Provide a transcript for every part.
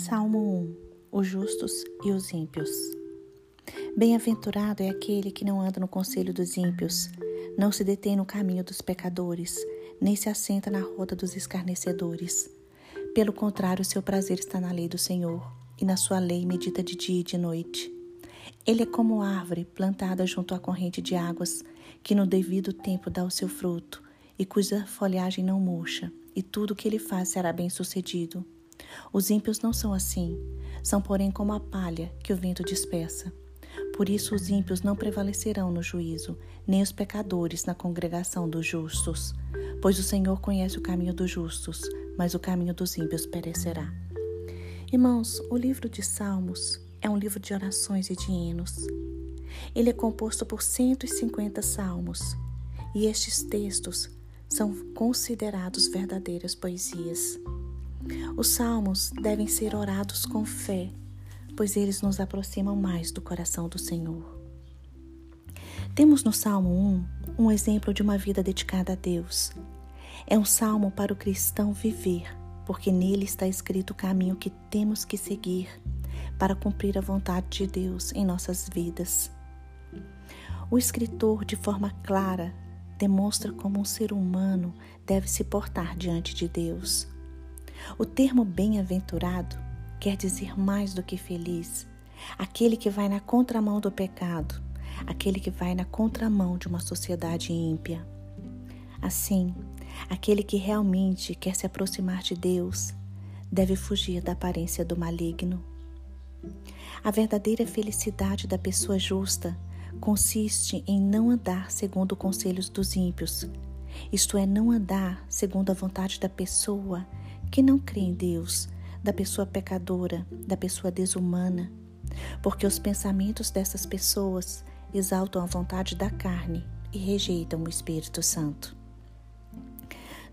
Salmo 1 Os justos e os ímpios. Bem-aventurado é aquele que não anda no conselho dos ímpios, não se detém no caminho dos pecadores, nem se assenta na roda dos escarnecedores. Pelo contrário, seu prazer está na lei do Senhor, e na sua lei medita de dia e de noite. Ele é como árvore plantada junto à corrente de águas, que no devido tempo dá o seu fruto, e cuja folhagem não murcha, e tudo o que ele faz será bem sucedido. Os ímpios não são assim, são, porém, como a palha que o vento dispersa. Por isso, os ímpios não prevalecerão no juízo, nem os pecadores na congregação dos justos. Pois o Senhor conhece o caminho dos justos, mas o caminho dos ímpios perecerá. Irmãos, o livro de Salmos é um livro de orações e de hinos. Ele é composto por 150 salmos, e estes textos são considerados verdadeiras poesias. Os salmos devem ser orados com fé, pois eles nos aproximam mais do coração do Senhor. Temos no Salmo 1 um exemplo de uma vida dedicada a Deus. É um salmo para o cristão viver, porque nele está escrito o caminho que temos que seguir para cumprir a vontade de Deus em nossas vidas. O escritor, de forma clara, demonstra como um ser humano deve se portar diante de Deus. O termo bem-aventurado quer dizer mais do que feliz, aquele que vai na contramão do pecado, aquele que vai na contramão de uma sociedade ímpia. Assim, aquele que realmente quer se aproximar de Deus deve fugir da aparência do maligno. A verdadeira felicidade da pessoa justa consiste em não andar segundo os conselhos dos ímpios, isto é, não andar segundo a vontade da pessoa que não crê em Deus, da pessoa pecadora, da pessoa desumana, porque os pensamentos dessas pessoas exaltam a vontade da carne e rejeitam o Espírito Santo.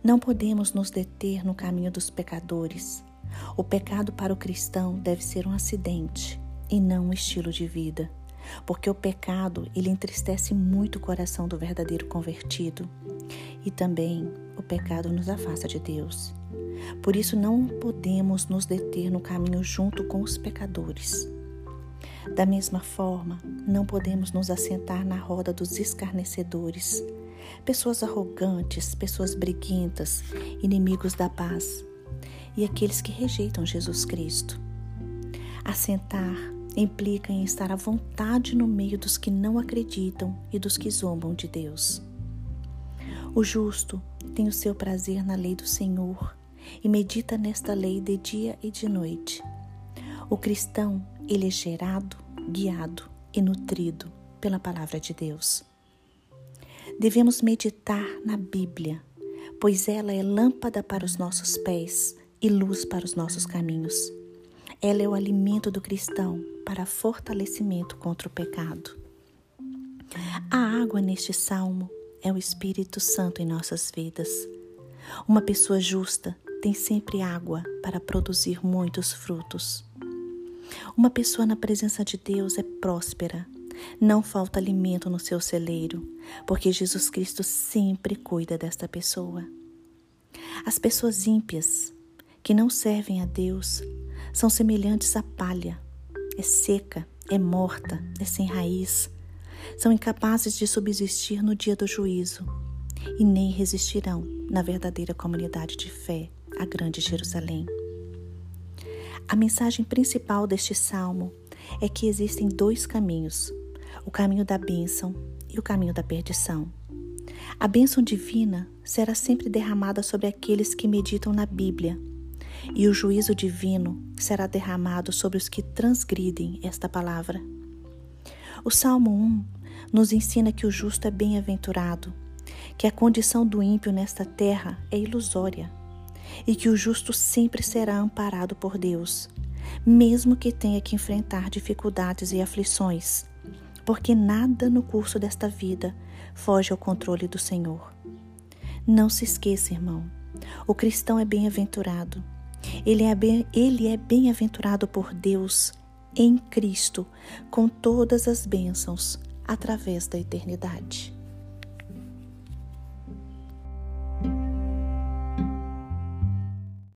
Não podemos nos deter no caminho dos pecadores. O pecado para o cristão deve ser um acidente e não um estilo de vida, porque o pecado ele entristece muito o coração do verdadeiro convertido e também o pecado nos afasta de Deus. Por isso não podemos nos deter no caminho junto com os pecadores. Da mesma forma, não podemos nos assentar na roda dos escarnecedores, pessoas arrogantes, pessoas briguentas, inimigos da paz e aqueles que rejeitam Jesus Cristo. Assentar implica em estar à vontade no meio dos que não acreditam e dos que zombam de Deus. O justo tem o seu prazer na lei do Senhor e medita nesta lei de dia e de noite. O cristão, ele é gerado, guiado e nutrido pela palavra de Deus. Devemos meditar na Bíblia, pois ela é lâmpada para os nossos pés e luz para os nossos caminhos. Ela é o alimento do cristão para fortalecimento contra o pecado. A água neste salmo é o Espírito Santo em nossas vidas. Uma pessoa justa tem sempre água para produzir muitos frutos. Uma pessoa na presença de Deus é próspera. Não falta alimento no seu celeiro, porque Jesus Cristo sempre cuida desta pessoa. As pessoas ímpias, que não servem a Deus, são semelhantes à palha. É seca, é morta, é sem raiz. São incapazes de subsistir no dia do juízo e nem resistirão na verdadeira comunidade de fé a Grande Jerusalém. A mensagem principal deste salmo é que existem dois caminhos: o caminho da bênção e o caminho da perdição. A bênção divina será sempre derramada sobre aqueles que meditam na Bíblia, e o juízo divino será derramado sobre os que transgridem esta palavra. O Salmo 1 nos ensina que o justo é bem-aventurado, que a condição do ímpio nesta terra é ilusória e que o justo sempre será amparado por Deus, mesmo que tenha que enfrentar dificuldades e aflições, porque nada no curso desta vida foge ao controle do Senhor. Não se esqueça, irmão, o cristão é bem-aventurado. Ele é bem-aventurado bem por Deus em Cristo, com todas as bênçãos através da eternidade.